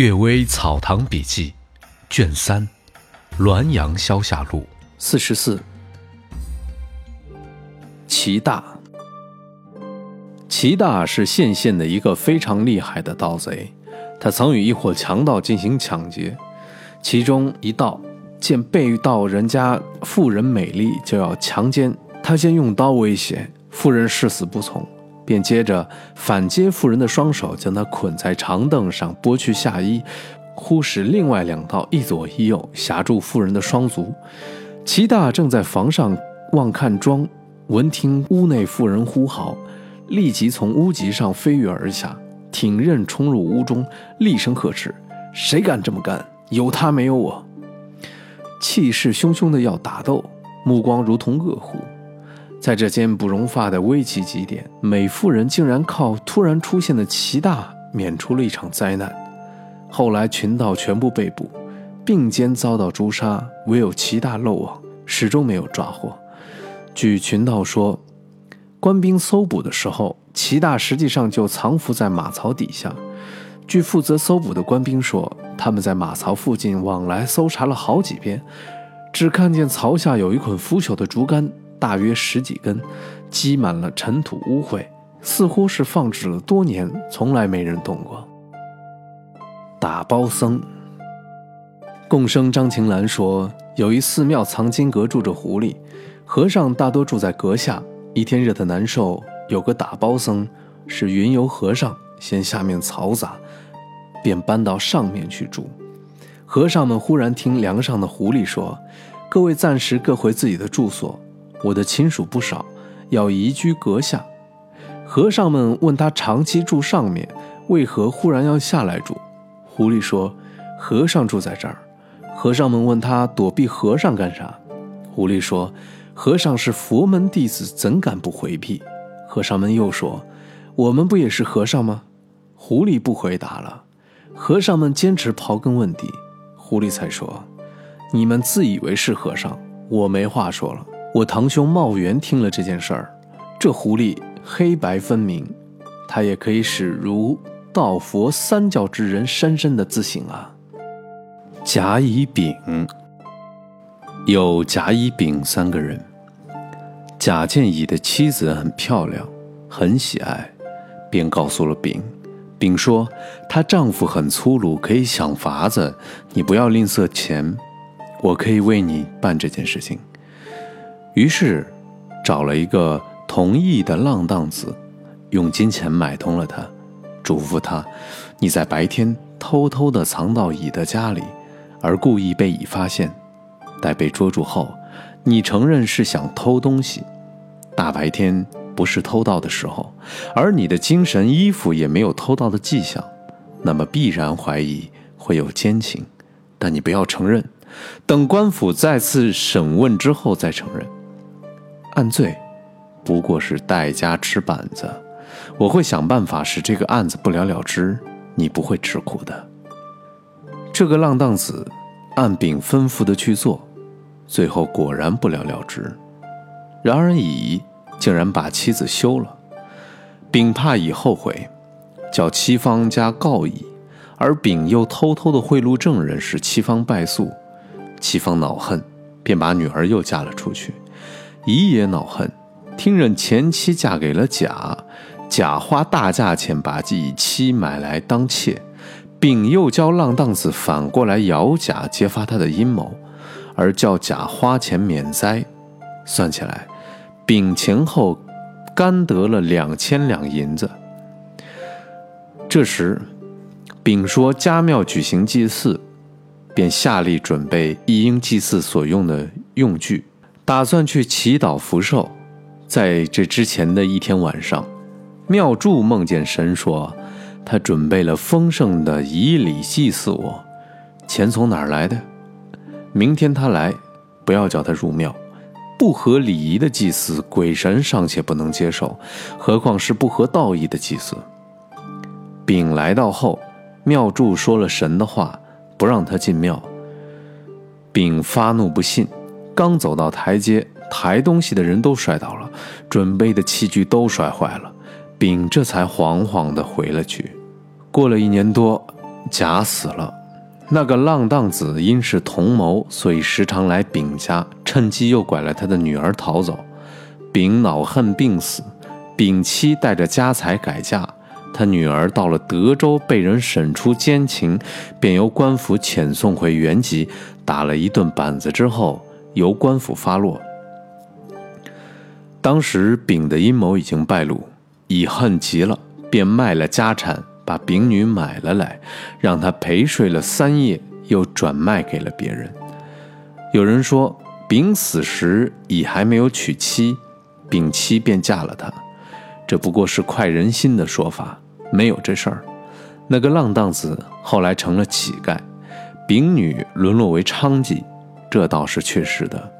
岳微草堂笔记，卷三，《滦阳消夏录》四十四。齐大，齐大是县县的一个非常厉害的盗贼，他曾与一伙强盗进行抢劫，其中一盗见被盗人家妇人美丽，就要强奸，他先用刀威胁妇人，誓死不从。便接着反接妇人的双手，将她捆在长凳上，剥去下衣，忽使另外两道一左一右挟住妇人的双足。齐大正在房上望看庄，闻听屋内妇人呼号，立即从屋脊上飞跃而下，挺刃冲入屋中，厉声呵斥：“谁敢这么干？有他没有我！”气势汹汹的要打斗，目光如同恶虎。在这间不容发的危急极点，美妇人竟然靠突然出现的齐大免除了一场灾难。后来群盗全部被捕，并肩遭到诛杀，唯有齐大漏网，始终没有抓获。据群盗说，官兵搜捕的时候，齐大实际上就藏伏在马槽底下。据负责搜捕的官兵说，他们在马槽附近往来搜查了好几遍，只看见槽下有一捆腐朽的竹竿。大约十几根，积满了尘土污秽，似乎是放置了多年，从来没人动过。打包僧，共生张晴岚说，有一寺庙藏经阁住着狐狸，和尚大多住在阁下。一天热得难受，有个打包僧是云游和尚，嫌下面嘈杂，便搬到上面去住。和尚们忽然听梁上的狐狸说：“各位暂时各回自己的住所。”我的亲属不少，要移居阁下。和尚们问他长期住上面，为何忽然要下来住？狐狸说：“和尚住在这儿。”和尚们问他躲避和尚干啥？狐狸说：“和尚是佛门弟子，怎敢不回避？”和尚们又说：“我们不也是和尚吗？”狐狸不回答了。和尚们坚持刨根问底，狐狸才说：“你们自以为是和尚，我没话说了。”我堂兄茂元听了这件事儿，这狐狸黑白分明，他也可以使如道佛三教之人深深的自省啊。甲乙丙有甲乙丙三个人，甲见乙的妻子很漂亮，很喜爱，便告诉了丙。丙说她丈夫很粗鲁，可以想法子，你不要吝啬钱，我可以为你办这件事情。于是，找了一个同意的浪荡子，用金钱买通了他，嘱咐他：“你在白天偷偷的藏到乙的家里，而故意被乙发现。待被捉住后，你承认是想偷东西。大白天不是偷盗的时候，而你的精神衣服也没有偷盗的迹象，那么必然怀疑会有奸情。但你不要承认，等官府再次审问之后再承认。”案罪不过是代家吃板子，我会想办法使这个案子不了了之，你不会吃苦的。这个浪荡子按丙吩咐的去做，最后果然不了了之。然而乙竟然把妻子休了，丙怕乙后悔，叫妻方家告乙，而丙又偷偷的贿赂证人，使妻方败诉。妻方恼恨，便把女儿又嫁了出去。乙也恼恨，听任前妻嫁给了甲，甲花大价钱把乙妻买来当妾，丙又教浪荡子反过来咬甲，揭发他的阴谋，而叫甲花钱免灾。算起来，丙前后干得了两千两银子。这时，丙说家庙举行祭祀，便下令准备一应祭祀所用的用具。打算去祈祷福寿，在这之前的一天晚上，妙祝梦见神说，他准备了丰盛的仪礼祭祀我，钱从哪儿来的？明天他来，不要叫他入庙，不合礼仪的祭祀，鬼神尚且不能接受，何况是不合道义的祭祀？丙来到后，妙祝说了神的话，不让他进庙。丙发怒不信。刚走到台阶，抬东西的人都摔倒了，准备的器具都摔坏了，丙这才惶惶地回了去。过了一年多，甲死了。那个浪荡子因是同谋，所以时常来丙家，趁机诱拐了他的女儿逃走。丙恼恨病死，丙妻带着家财改嫁。他女儿到了德州，被人审出奸情，便由官府遣送回原籍，打了一顿板子之后，由官府发落。当时丙的阴谋已经败露，乙恨极了，便卖了家产。把丙女买了来，让她陪睡了三夜，又转卖给了别人。有人说，丙死时乙还没有娶妻，丙妻便嫁了他，这不过是快人心的说法，没有这事儿。那个浪荡子后来成了乞丐，丙女沦落为娼妓，这倒是确实的。